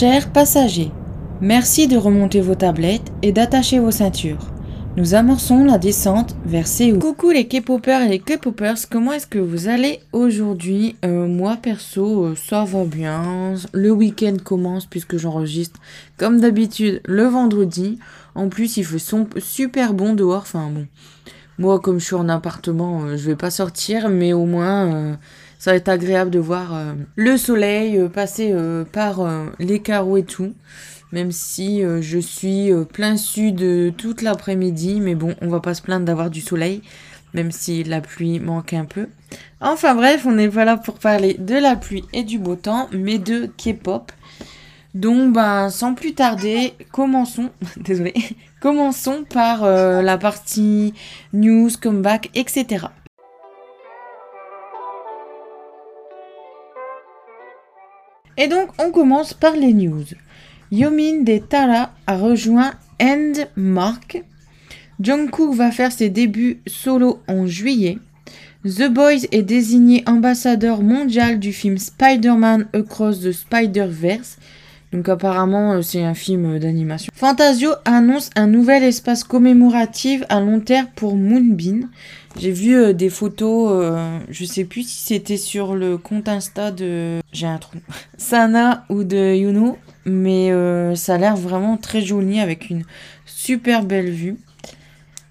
Chers passagers, merci de remonter vos tablettes et d'attacher vos ceintures. Nous amorçons la descente vers Séoul. Coucou les K-popers et les K-popers, comment est-ce que vous allez aujourd'hui? Euh, Moi perso, euh, ça va bien. Le week-end commence puisque j'enregistre comme d'habitude le vendredi. En plus, il fait son- super bon dehors. Enfin bon, moi comme je suis en appartement, euh, je vais pas sortir, mais au moins euh, ça va être agréable de voir euh, le soleil euh, passer euh, par les carreaux et tout. Même si je suis plein sud toute l'après-midi, mais bon, on va pas se plaindre d'avoir du soleil, même si la pluie manque un peu. Enfin bref, on n'est pas là pour parler de la pluie et du beau temps, mais de K-pop. Donc, ben, sans plus tarder, commençons. Désolé. Commençons par la partie news, comeback, etc. Et donc, on commence par les news. Yomin de Tara a rejoint End Mark. Jungkook va faire ses débuts solo en juillet. The Boys est désigné ambassadeur mondial du film Spider-Man Across the Spider-Verse. Donc apparemment euh, c'est un film euh, d'animation. Fantasio annonce un nouvel espace commémoratif à long terme pour Moonbin. J'ai vu euh, des photos, euh, je sais plus si c'était sur le compte Insta de... J'ai un trou. Sana ou de Yuno. Mais euh, ça a l'air vraiment très joli avec une super belle vue.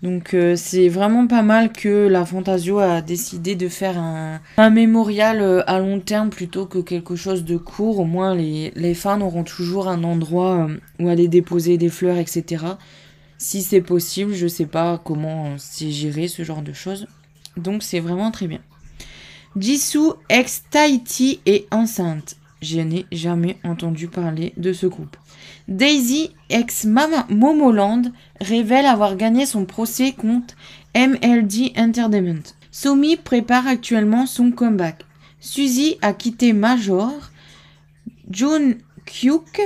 Donc euh, c'est vraiment pas mal que la Fantasio a décidé de faire un, un mémorial à long terme plutôt que quelque chose de court. Au moins les, les fans auront toujours un endroit où aller déposer des fleurs, etc. Si c'est possible, je sais pas comment euh, c'est géré ce genre de choses. Donc c'est vraiment très bien. Jisoo ex Tahiti est enceinte. Je n'ai jamais entendu parler de ce groupe. Daisy, ex Momoland, révèle avoir gagné son procès contre MLD Entertainment. Somi prépare actuellement son comeback. Suzy a quitté Major. Jun Kyuk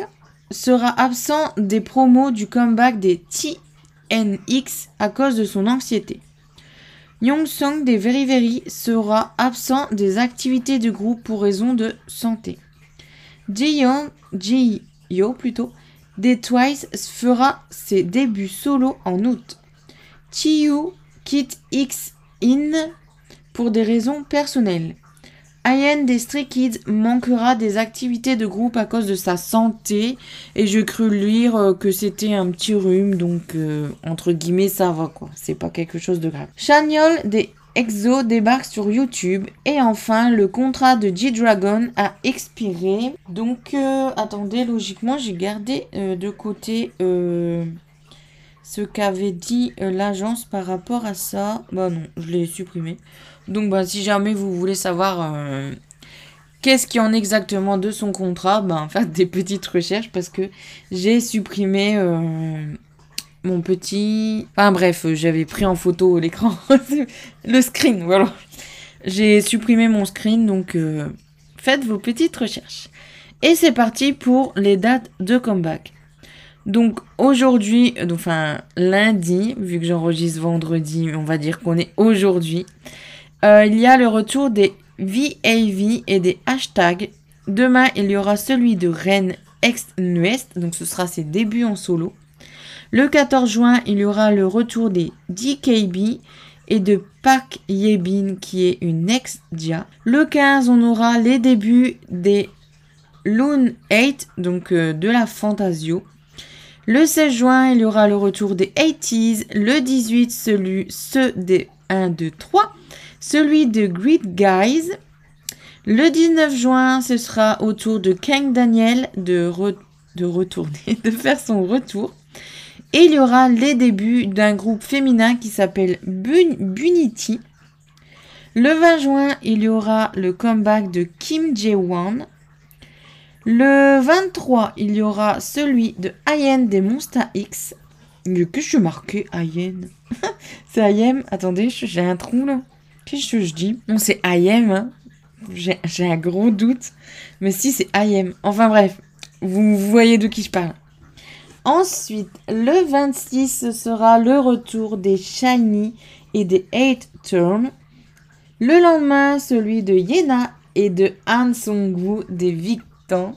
sera absent des promos du comeback des TNX à cause de son anxiété. Young Song des Very Very sera absent des activités du groupe pour raison de santé. Ji-young, Ji-yo plutôt, des Twice fera ses débuts solo en août. Chiyu quitte X-In pour des raisons personnelles. Ayen des Stray Kids manquera des activités de groupe à cause de sa santé et je crus lire euh, que c'était un petit rhume donc euh, entre guillemets ça va quoi, c'est pas quelque chose de grave. Chaniol des EXO débarque sur YouTube et enfin le contrat de G-Dragon a expiré. Donc euh, attendez, logiquement j'ai gardé de côté ce qu'avait dit l'agence par rapport à ça. Bah non, je l'ai supprimé. Donc bah si jamais vous voulez savoir euh, qu'est-ce qu'il y en exactement de son contrat, bah faites des petites recherches parce que j'ai supprimé euh, mon petit... Enfin bref, j'avais pris en photo l'écran, le screen, voilà. J'ai supprimé mon screen, donc euh, faites vos petites recherches. Et c'est parti pour les dates de comeback. Donc aujourd'hui, enfin lundi, vu que j'enregistre vendredi, on va dire qu'on est aujourd'hui, euh, il y a le retour des VAV et des hashtags. Demain, il y aura celui de Rennes ex Nuest, donc ce sera ses débuts en solo. Le 14 juin, il y aura le retour des DKB et de Park Yebin qui est une ex-dia. Le 15, on aura les débuts des Loon 8, donc euh, de la Fantasio. Le 16 juin, il y aura le retour des 80s. Le 18, celui, ceux des 1, 2, 3. Celui de Great Guys. Le 19 juin, ce sera au tour de Kang Daniel de, de retourner, de faire son retour. Et il y aura les débuts d'un groupe féminin qui s'appelle Bun- Bunity. Le 20 juin, il y aura le comeback de Kim Jae-won. Le 23, il y aura celui de Ayen des Monsta X. Mais que je suis marqué Ayen? C'est Ayem. Attendez, j'ai un trou là. Qu'est-ce que je dis? Non, c'est Ayem. hein. J'ai un gros doute. Mais si, c'est Ayem. Enfin bref, vous, voyez de qui je parle. Ensuite, le 26, ce sera le retour des Shiny et des 8 Turn. Le lendemain, celui de Yena et de Han Song-woo des Victans.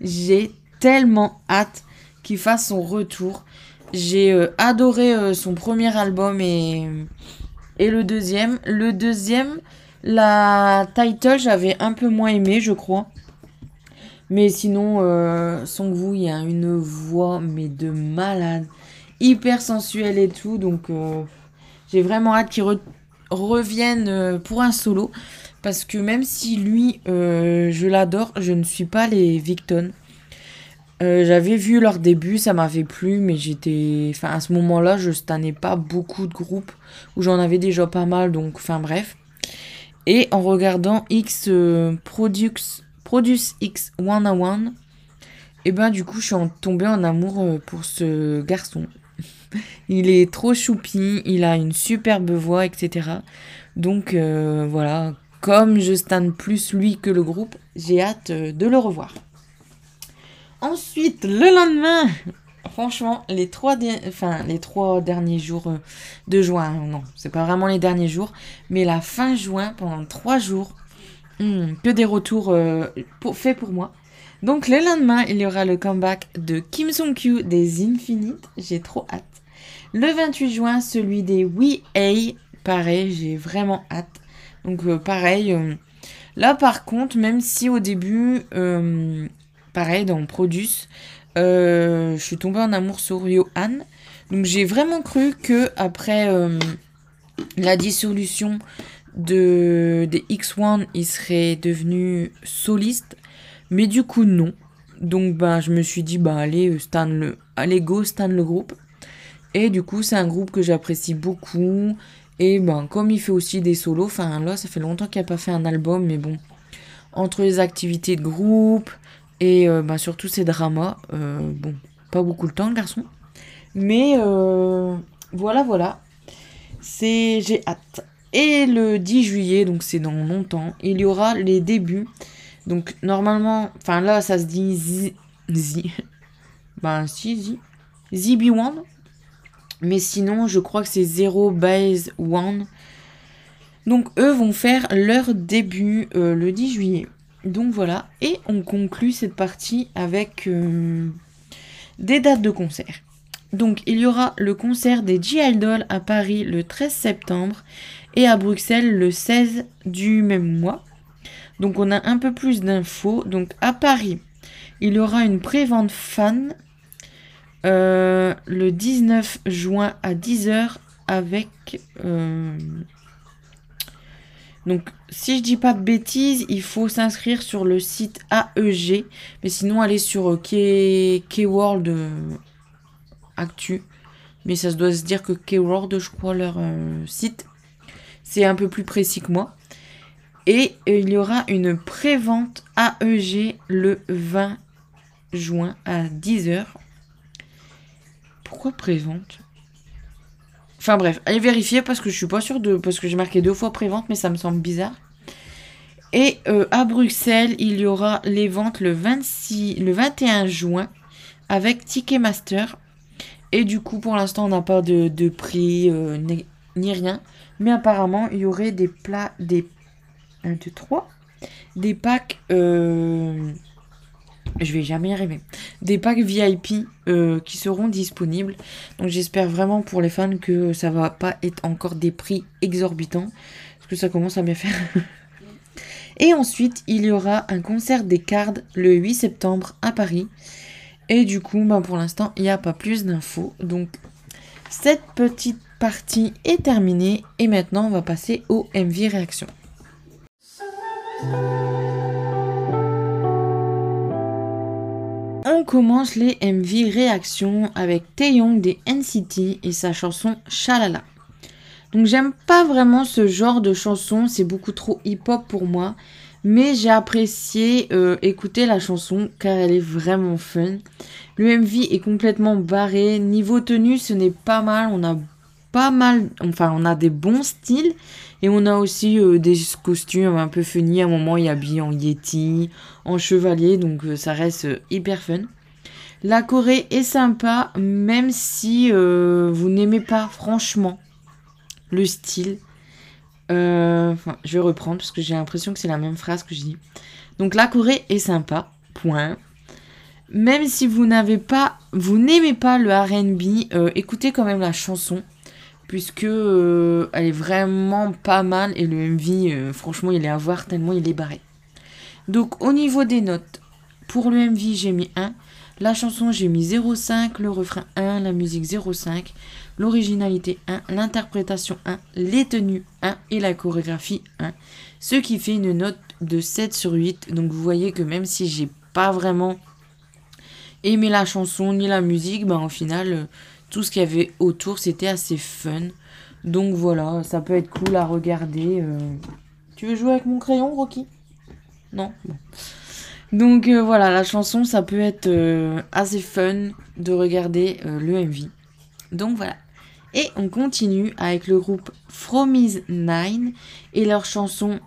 J'ai tellement hâte qu'il fasse son retour. J'ai euh, adoré euh, son premier album et, et le deuxième. Le deuxième, la title, j'avais un peu moins aimé, je crois. Mais sinon, euh, Songwoo, il a une voix, mais de malade. Hyper sensuelle et tout. Donc, euh, j'ai vraiment hâte qu'il revienne pour un solo. Parce que même si lui, je l'adore, je ne suis pas les Victon. Euh, j'avais vu leur début, ça m'avait plu, mais j'étais. Enfin, à ce moment-là, je stannais pas beaucoup de groupes où j'en avais déjà pas mal, donc, enfin, bref. Et en regardant X euh, Produce, Produce X One on One, et ben, du coup, je suis tombée en amour euh, pour ce garçon. il est trop choupi, il a une superbe voix, etc. Donc, voilà. Comme je stanne plus lui que le groupe, j'ai hâte de le revoir. Ensuite, le lendemain, franchement, les trois, derniers jours euh, de juin, non, c'est pas vraiment les derniers jours, mais la fin juin, pendant trois jours, hmm, que des retours euh, faits pour moi. Donc le lendemain, il y aura le comeback de Kim Song-kyu des Infinite, j'ai trop hâte. Le 28 juin, celui des We A, pareil, j'ai vraiment hâte. Donc euh, pareil, là par contre, même si au début, pareil dans Produce, euh, je suis tombée en amour sur Han. Donc j'ai vraiment cru que après euh, la dissolution de des X1, il serait devenu soliste, mais du coup non. Donc ben je me suis dit bah allez euh, Stan le allez go Stan le groupe. Et du coup c'est un groupe que j'apprécie beaucoup. Et ben comme il fait aussi des solos, enfin là ça fait longtemps qu'il n'a pas fait un album, mais bon entre les activités de groupe, et euh, bah, surtout ces dramas. Euh, bon, pas beaucoup de temps, le garçon. Mais euh, voilà, voilà. C'est J'ai hâte. Et le 10 juillet, donc c'est dans longtemps, il y aura les débuts. Donc normalement, enfin là ça se dit Z. Z. Ben si, Z. ZB1. Mais sinon, je crois que c'est Zero Base One. Donc eux vont faire leur début le 10 juillet. Donc voilà, et on conclut cette partie avec euh, des dates de concert. Donc il y aura le concert des G-Idol à Paris le 13 septembre et à Bruxelles le 16 du même mois. Donc on a un peu plus d'infos. Donc à Paris, il y aura une pré-vente fan euh, le 19 juin à 10h avec... Euh, donc, si je dis pas de bêtises, il faut s'inscrire sur le site AEG. Mais sinon, aller sur euh, K-World euh, Actu. Mais ça se doit se dire que K-World, je crois, leur euh, site. C'est un peu plus précis que moi. Et il y aura une pré-vente AEG le 20 juin à 10h. Pourquoi pré-vente? Enfin bref, allez vérifier parce que je suis pas sûre de. Parce que j'ai marqué deux fois pré-vente, mais ça me semble bizarre. Et euh, à Bruxelles, il y aura les ventes le, 26, le 21 juin avec Ticketmaster. Et du coup, pour l'instant, on n'a pas de, prix euh, ni, rien. Mais apparemment, il y aurait des plats, des 1, 2, 3, des packs. Euh, je vais jamais y arriver. Des packs VIP euh, qui seront disponibles. Donc j'espère vraiment pour les fans que ça va pas être encore des prix exorbitants. Parce que ça commence à bien faire. Et ensuite, il y aura un concert des cards le 8 septembre à Paris. Et du coup, bah, pour l'instant, il n'y a pas plus d'infos. Donc cette petite partie est terminée. Et maintenant, on va passer au MV réaction. On commence les MV réactions avec Taeyong des NCT et sa chanson Shalala. Donc j'aime pas vraiment ce genre de chanson, c'est beaucoup trop hip-hop pour moi. Mais j'ai apprécié euh, écouter la chanson car elle est vraiment fun. Le MV est complètement barré. Niveau tenue, ce n'est pas mal. On a pas mal, enfin on a des bons styles. Et on a aussi euh, des costumes un peu funny. À un moment, il a habillé en Yeti, en chevalier, donc euh, ça reste euh, hyper fun. La Corée est sympa, même si vous n'aimez pas franchement le style. Je vais reprendre parce que j'ai l'impression que c'est la même phrase que je dis. Donc la Corée est sympa, point. même si vous n'avez pas, vous n'aimez pas le R&B, écoutez quand même la chanson puisque euh, elle est vraiment pas mal et le MV, euh, franchement, il est à voir tellement il est barré. Donc au niveau des notes, pour le MV j'ai mis 1, la chanson j'ai mis 0,5, le refrain 1, la musique 0,5, l'originalité 1, l'interprétation 1, les tenues 1 et la chorégraphie 1, ce qui fait une note de 7 sur 8. Donc vous voyez que même si j'ai pas vraiment aimé la chanson ni la musique, bah au final euh, tout ce qu'il y avait autour c'était assez fun. Donc voilà, ça peut être cool à regarder. euh. Tu veux jouer avec mon crayon, Rocky? Non Bon. Donc euh, voilà, la chanson, ça peut être euh, assez fun de regarder le MV. Donc voilà. Et on continue avec le groupe Fromies Nine et leur chanson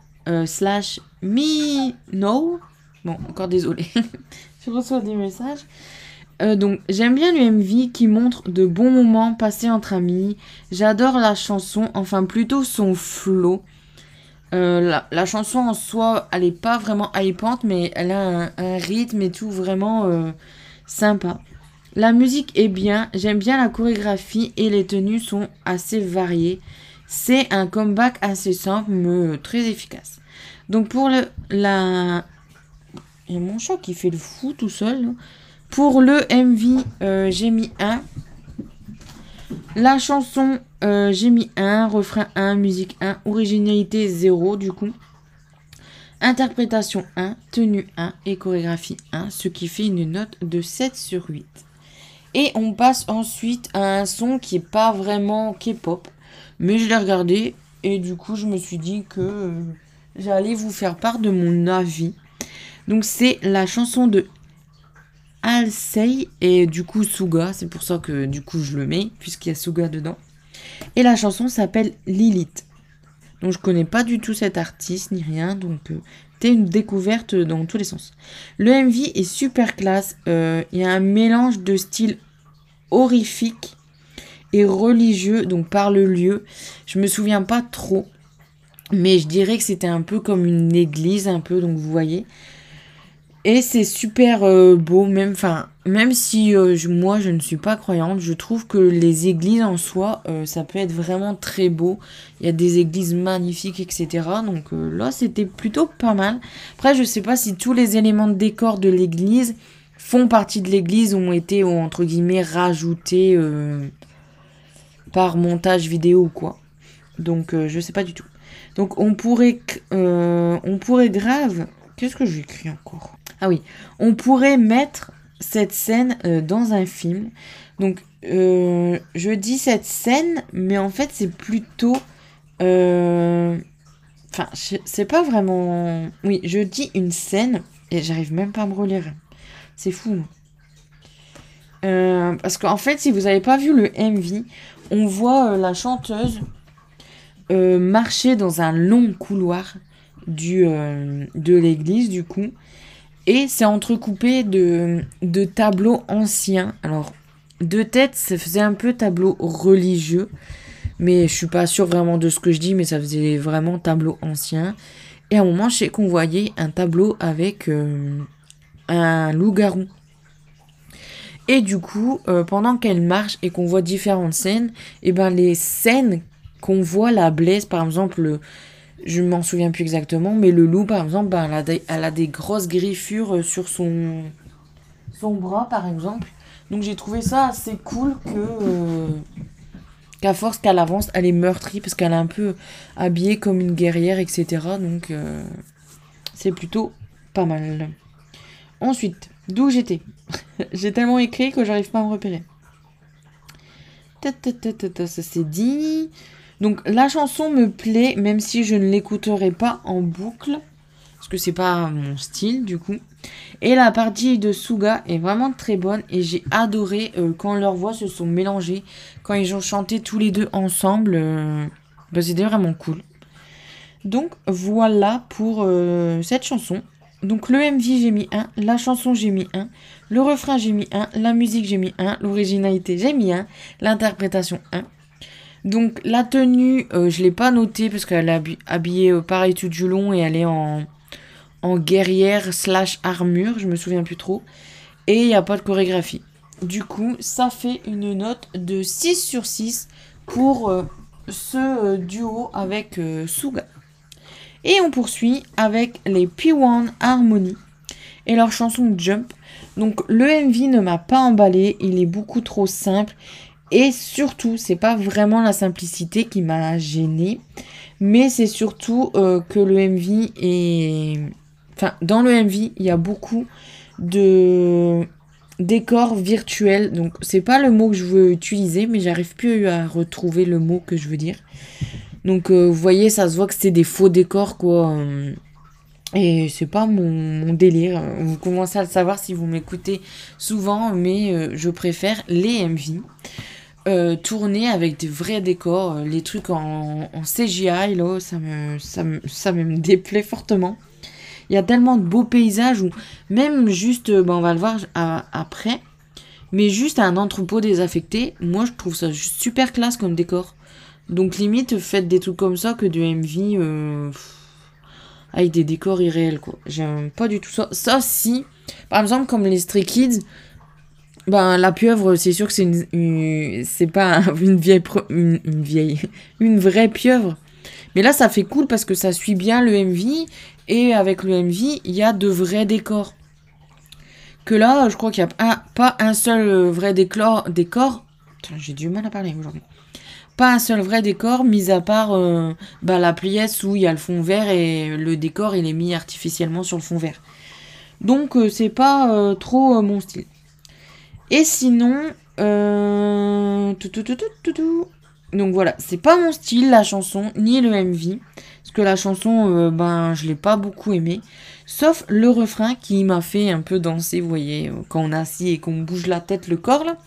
slash Me No. Bon, encore désolé. Je reçois des messages. Euh, donc j'aime bien le MV qui montre de bons moments passés entre amis. J'adore la chanson, enfin plutôt son flow. Euh, la, chanson en soi, elle est pas vraiment hypante, mais elle a un, rythme et tout vraiment euh, sympa. La musique est bien, j'aime bien la chorégraphie et les tenues sont assez variées. C'est un comeback assez simple mais très efficace. Donc pour le la il y a mon chat qui fait le fou tout seul. là. Pour le MV, euh, j'ai mis 1. La chanson, euh, j'ai mis 1. Refrain 1, musique 1. Originalité 0 du coup. Interprétation 1, tenue 1 et chorégraphie 1, ce qui fait une note de 7 sur 8. Et on passe ensuite à un son qui est pas vraiment K-pop, mais je l'ai regardé et du coup je me suis dit que euh, j'allais vous faire part de mon avis. Donc c'est la chanson de Alsei et du coup Suga, c'est pour ça que du coup je le mets puisqu'il y a Suga dedans. Et la chanson s'appelle Lilith. Donc je connais pas du tout cet artiste ni rien, donc euh, c'était une découverte dans tous les sens. Le MV est super classe, euh, il y a un mélange de style horrifique et religieux, donc par le lieu. Je me souviens pas trop, mais je dirais que c'était un peu comme une église, un peu, donc vous voyez. Et c'est super euh, beau, même, enfin, même si euh, moi je ne suis pas croyante, je trouve que les églises en soi, euh, ça peut être vraiment très beau. Il y a des églises magnifiques, etc. Donc là, c'était plutôt pas mal. Après, je sais pas si tous les éléments de décor de l'église font partie de l'église, ont été, entre guillemets, rajoutés par montage vidéo ou quoi. Donc, je sais pas du tout. Donc, on pourrait, on pourrait grave. Qu'est-ce que j'ai écrit encore? Ah oui, on pourrait mettre cette scène euh, dans un film. Donc, euh, je dis cette scène, mais en fait, c'est plutôt. euh, Enfin, c'est pas vraiment. Oui, je dis une scène et j'arrive même pas à me relire. C'est fou. Parce qu'en fait, si vous n'avez pas vu le MV, on voit la chanteuse marcher dans un long couloir de l'église, du coup. Et c'est entrecoupé de, tableaux anciens. Alors, de tête, ça faisait un peu tableau religieux. Mais je suis pas sûre vraiment de ce que je dis, mais ça faisait vraiment tableau ancien. Et à un moment, je sais qu'on voyait un tableau avec euh, un loup-garou. Et du coup, euh, pendant qu'elle marche et qu'on voit différentes scènes, et ben les scènes qu'on voit la blesse, par exemple, le- je m'en souviens plus exactement, mais le loup, par exemple, ben, elle, a des, grosses griffures euh, sur son, son bras, par exemple. Donc j'ai trouvé ça assez cool que euh, qu'à force qu'elle avance, elle est meurtrie parce qu'elle est un peu habillée comme une guerrière, etc. Donc euh, c'est plutôt pas mal. Ensuite, d'où j'étais? J'ai tellement écrit que j'arrive pas à me repérer. Ça c'est dit. Donc la chanson me plaît, même si je ne l'écouterai pas en boucle, parce que c'est pas mon style du coup. Et la partie de Suga est vraiment très bonne et j'ai adoré euh, quand leurs voix se sont mélangées, quand ils ont chanté tous les deux ensemble. euh, bah, C'était vraiment cool. Donc voilà pour euh, cette chanson. Donc le MV j'ai mis 1, la chanson j'ai mis 1, le refrain j'ai mis 1, la musique j'ai mis 1, l'originalité j'ai mis 1, l'interprétation 1. Donc la tenue, euh, je l'ai pas notée parce qu'elle est habi- habillée euh, pareil tout du long et elle est en, en guerrière slash armure, je me souviens plus trop. et il n'y a pas de chorégraphie. Du coup, ça fait une note de 6 sur 6 pour euh, ce duo avec Suga. Et on poursuit avec les P1 Harmony et leur chanson Jump. Donc le MV ne m'a pas emballé, il est beaucoup trop simple et surtout, c'est pas vraiment la simplicité qui m'a gêné, mais c'est surtout que le MV est enfin dans le MV, il y a beaucoup de décors virtuels. Donc c'est pas le mot que je veux utiliser, mais j'arrive plus à retrouver le mot que je veux dire. Donc euh, vous voyez, ça se voit que c'est des faux décors quoi. Et c'est pas mon, délire. Vous commencez à le savoir si vous m'écoutez souvent, mais euh, je préfère les MV. Euh, tourner avec des vrais décors, les trucs en, CGI, là, ça me, ça me, ça me déplaît fortement. Il y a tellement de beaux paysages où même juste, euh, ben on va le voir après, mais juste un entrepôt désaffecté, moi je trouve ça super classe comme décor. Donc limite, faites des trucs comme ça que du MV euh, avec des décors irréels quoi. J'aime pas du tout ça. Ça si, par exemple comme les Stray Kids, ben la pieuvre, c'est sûr que c'est une, pas une vieille, une, vieille, une vraie pieuvre. Mais là, ça fait cool parce que ça suit bien le MV et avec le MV, il y a de vrais décors. Que là, je crois qu'il n'y a pas un seul vrai décor. J'ai du mal à parler aujourd'hui. Pas un seul vrai décor, mis à part euh, bah, la pièce où il y a le fond vert et le décor il est mis artificiellement sur le fond vert. Donc euh, c'est pas euh, trop mon style. Et sinon, tout, tout, tout, tout, tout, donc voilà, c'est pas mon style la chanson, ni le MV. Parce que la chanson, euh, ben, je l'ai pas beaucoup aimée. Sauf le refrain qui m'a fait un peu danser, vous voyez, euh, quand on assis et qu'on bouge la tête, le corps là.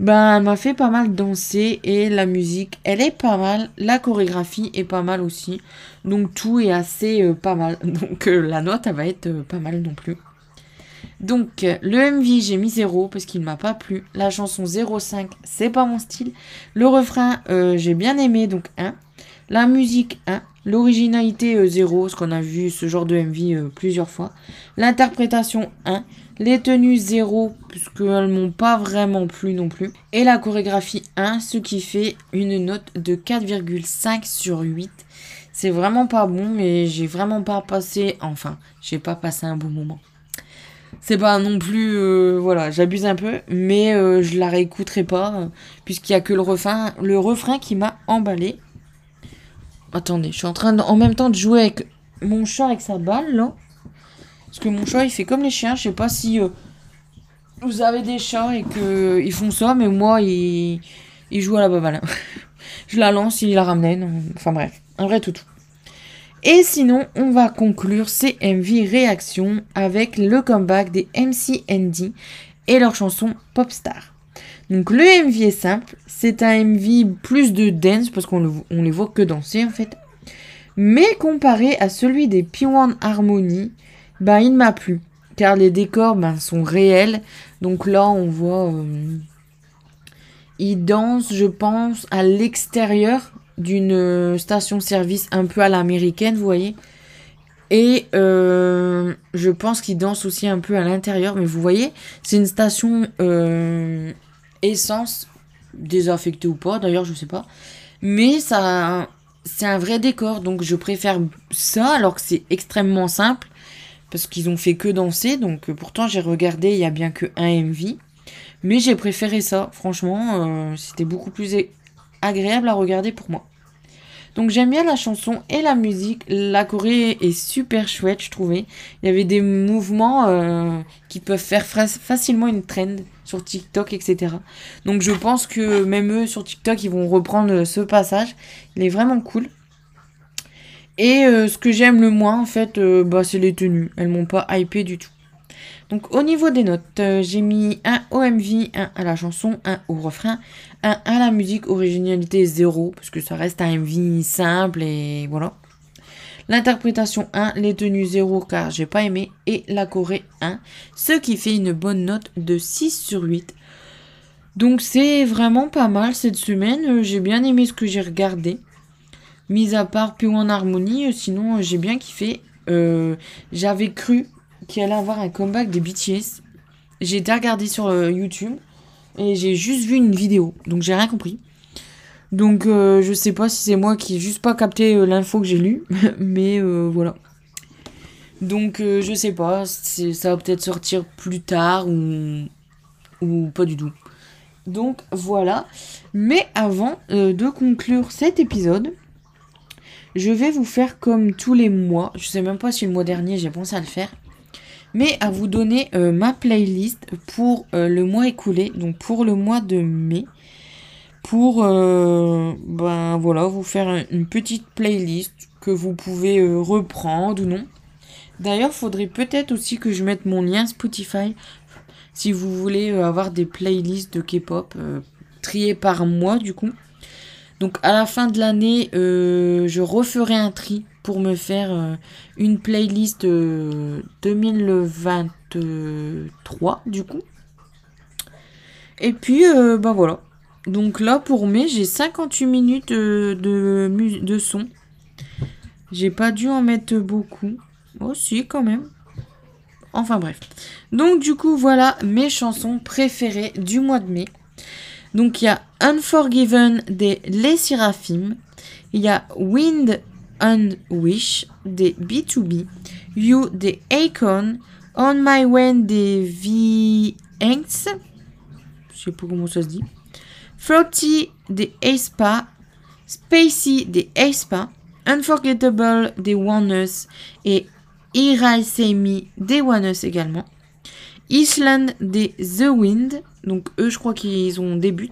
Ben, elle m'a fait pas mal danser et la musique, elle est pas mal. La chorégraphie est pas mal aussi. Donc tout est assez euh, pas mal. Donc la note, elle va être pas mal non plus. Donc, le MV, j'ai mis 0 parce qu'il ne m'a pas plu. La chanson 0,5, c'est pas mon style. Le refrain, euh, j'ai bien aimé, donc 1. La musique, 1. L'originalité, 0, euh, parce qu'on a vu ce genre de MV euh, plusieurs fois. L'interprétation, 1. Les tenues, 0, puisqu'elles m'ont pas vraiment plu non plus. Et la chorégraphie, 1, ce qui fait une note de 4,5 sur 8. C'est vraiment pas bon, mais j'ai vraiment pas passé... Enfin, j'ai pas passé un bon moment. C'est pas non plus. Euh, voilà, j'abuse un peu, mais euh, je la réécouterai pas, euh, puisqu'il y a que le refrain, qui m'a emballé. Attendez, je suis en train en même temps de jouer avec mon chat avec sa balle, là. Parce que mon chat, il fait comme les chiens. Je sais pas si vous avez des chats et que ils font ça, mais moi, il, joue à la balle. je la lance, il la ramène. Enfin bref, un vrai toutou. Et sinon, on va conclure ces MV réactions avec le comeback des MCND et leur chanson Popstar. Donc le MV est simple, c'est un MV plus de dance parce qu'on les voit que danser en fait. Mais comparé à celui des P1 Harmony, bah il m'a plu. Car les décors ben, sont réels. Donc là on voit... Euh, ils dansent je pense à l'extérieur d'une euh, station-service un peu à l'américaine, vous voyez. Et euh, je pense qu'il danse aussi un peu à l'intérieur. Mais vous voyez, c'est une station euh, essence, désaffectée ou pas, d'ailleurs, je sais pas. Mais ça, c'est un vrai décor. Donc je préfère ça alors que c'est extrêmement simple. Parce qu'ils ont fait que danser. Donc pourtant, j'ai regardé, il y a bien que un MV. Mais j'ai préféré ça. Franchement, c'était beaucoup plus agréable à regarder pour moi. Donc j'aime bien la chanson et la musique. La Corée est super chouette, je trouvais. Il y avait des mouvements euh, qui peuvent faire facilement une trend sur TikTok, etc. Donc je pense que même eux sur TikTok, ils vont reprendre ce passage. Il est vraiment cool. Et euh, ce que j'aime le moins, en fait, euh, bah, c'est les tenues. Elles m'ont pas hypé du tout. Donc au niveau des notes, euh, j'ai mis un OMV, un à la chanson, un au refrain, un à la musique, originalité 0, parce que ça reste un MV simple et voilà. L'interprétation 1, les tenues 0 car j'ai pas aimé, et la Corée 1, ce qui fait une bonne note de 6 sur 8. Donc c'est vraiment pas mal cette semaine, euh, j'ai bien aimé ce que j'ai regardé. Mis à part P en harmonie, euh, sinon j'ai bien kiffé. J'avais cru qui allait avoir un comeback des BTS. j'ai été regarder sur euh, YouTube et j'ai juste vu une vidéo, donc j'ai rien compris. Donc euh, je sais pas si c'est moi qui ai juste pas capté euh, l'info que j'ai lue, mais voilà. Donc je sais pas, ça va peut-être sortir plus tard ou, ou pas du tout. Donc voilà. Mais avant de conclure cet épisode, je vais vous faire comme tous les mois. Je sais même pas si le mois dernier j'ai pensé à le faire mais à vous donner euh, ma playlist pour euh, le mois écoulé, donc pour le mois de mai, pour euh, ben voilà, vous faire une petite playlist que vous pouvez reprendre ou non. D'ailleurs, faudrait peut-être aussi que je mette mon lien Spotify si vous voulez avoir des playlists de K-pop triées par mois du coup. Donc à la fin de l'année, je referai un tri pour me faire euh, une playlist 2023 euh, du coup. Et puis, euh, bah voilà. Donc là, pour mai, j'ai 58 minutes de, de son. J'ai pas dû en mettre beaucoup. Oh si, quand même. Enfin bref. Donc du coup, voilà mes chansons préférées du mois de mai. Donc il y a Unforgiven des Les Seraphim. Il y a Wind and Wish des B2B, You des Akon, On My Way des V-Hanks, je sais pas comment ça se dit, Frotty des Aespa, Spacey des Aespa, Unforgettable des One et Iraisemi des One également. Island des The Wind, donc eux je crois qu'ils ont des buts.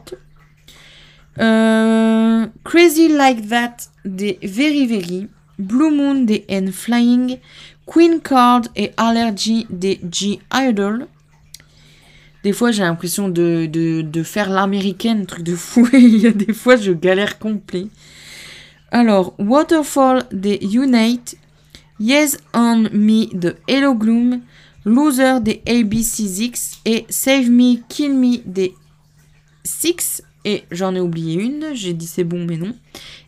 Euh, Crazy Like That des Very Very, Blue Moon des N Flying, Queen Card et Allergy des G Idol. Des fois, j'ai l'impression de, de, faire l'américaine, truc de fou. Il y a des fois, je galère complet. Alors, Waterfall des Unite, Yes on Me de Hello Gloom, Loser des ABC6 et Save Me, Kill Me des Six et j'en ai oublié une, j'ai dit c'est bon mais non.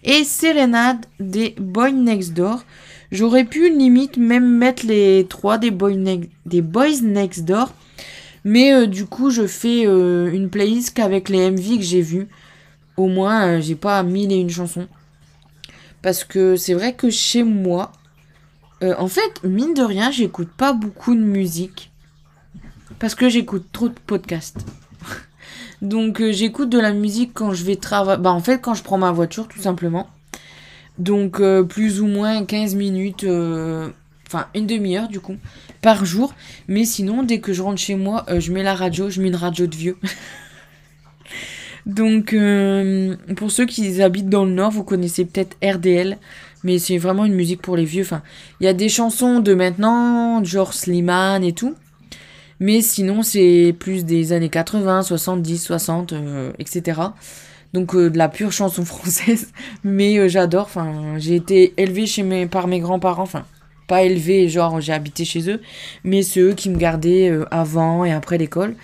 Et Serenade des Boys Next Door. J'aurais pu limite même mettre les trois des, Boys Next Door. Mais euh, du coup je fais euh, une playlist qu'avec les MV que j'ai vus. Au moins euh, j'ai pas mille et une chansons. Parce que c'est vrai que chez moi, en fait, mine de rien, j'écoute pas beaucoup de musique. Parce que j'écoute trop de podcasts. Donc euh, j'écoute de la musique quand je vais travailler. Bah en fait quand je prends ma voiture tout simplement. Donc euh, plus ou moins 15 minutes, euh, enfin une demi-heure du coup, par jour. Mais sinon dès que je rentre chez moi, je mets la radio, je mets une radio de vieux. Donc pour ceux qui habitent dans le nord, vous connaissez peut-être RDL. Mais c'est vraiment une musique pour les vieux. Enfin, il y a des chansons de maintenant, genre Slimane et tout. Mais sinon, c'est plus des années 80, 70, 60, etc. Donc euh, de la pure chanson française. Mais euh, j'adore. Enfin, j'ai été élevée chez mes, par mes grands-parents. Enfin, pas élevée, genre j'ai habité chez eux. Mais c'est eux qui me gardaient euh, avant et après l'école.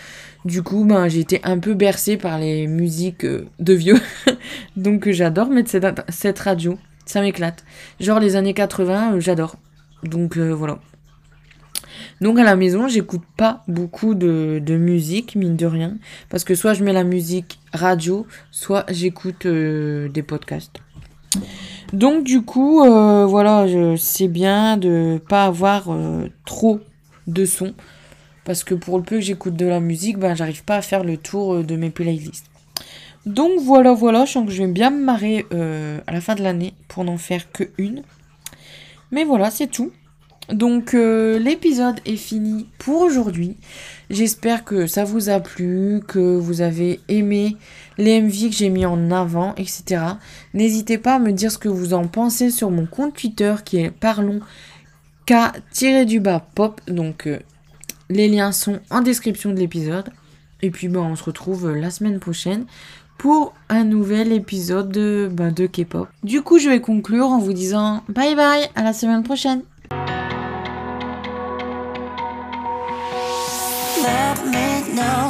Du coup, ben, j'ai été un peu bercée par les musiques de vieux. Donc j'adore mettre cette, cette radio. Ça m'éclate. Genre les années 80, j'adore. Donc voilà. Donc à la maison, j'écoute pas beaucoup de, musique, mine de rien, parce que soit je mets la musique radio, soit j'écoute euh, des podcasts. Donc du coup, euh, voilà, c'est bien de pas avoir euh, trop de sons, parce que pour le peu que j'écoute de la musique, ben j'arrive pas à faire le tour de mes playlists. Donc voilà, voilà, je sens que je vais bien me marrer à la fin de l'année pour n'en faire que une. Mais voilà, c'est tout. Donc euh, l'épisode est fini pour aujourd'hui. J'espère que ça vous a plu, que vous avez aimé les MV que j'ai mis en avant, etc. N'hésitez pas à me dire ce que vous en pensez sur mon compte Twitter qui est parlons k-du-bas pop. Donc euh, les liens sont en description de l'épisode. Et puis ben, on se retrouve la semaine prochaine pour un nouvel épisode de, ben, de K-pop. Du coup je vais conclure en vous disant bye bye à la semaine prochaine. now.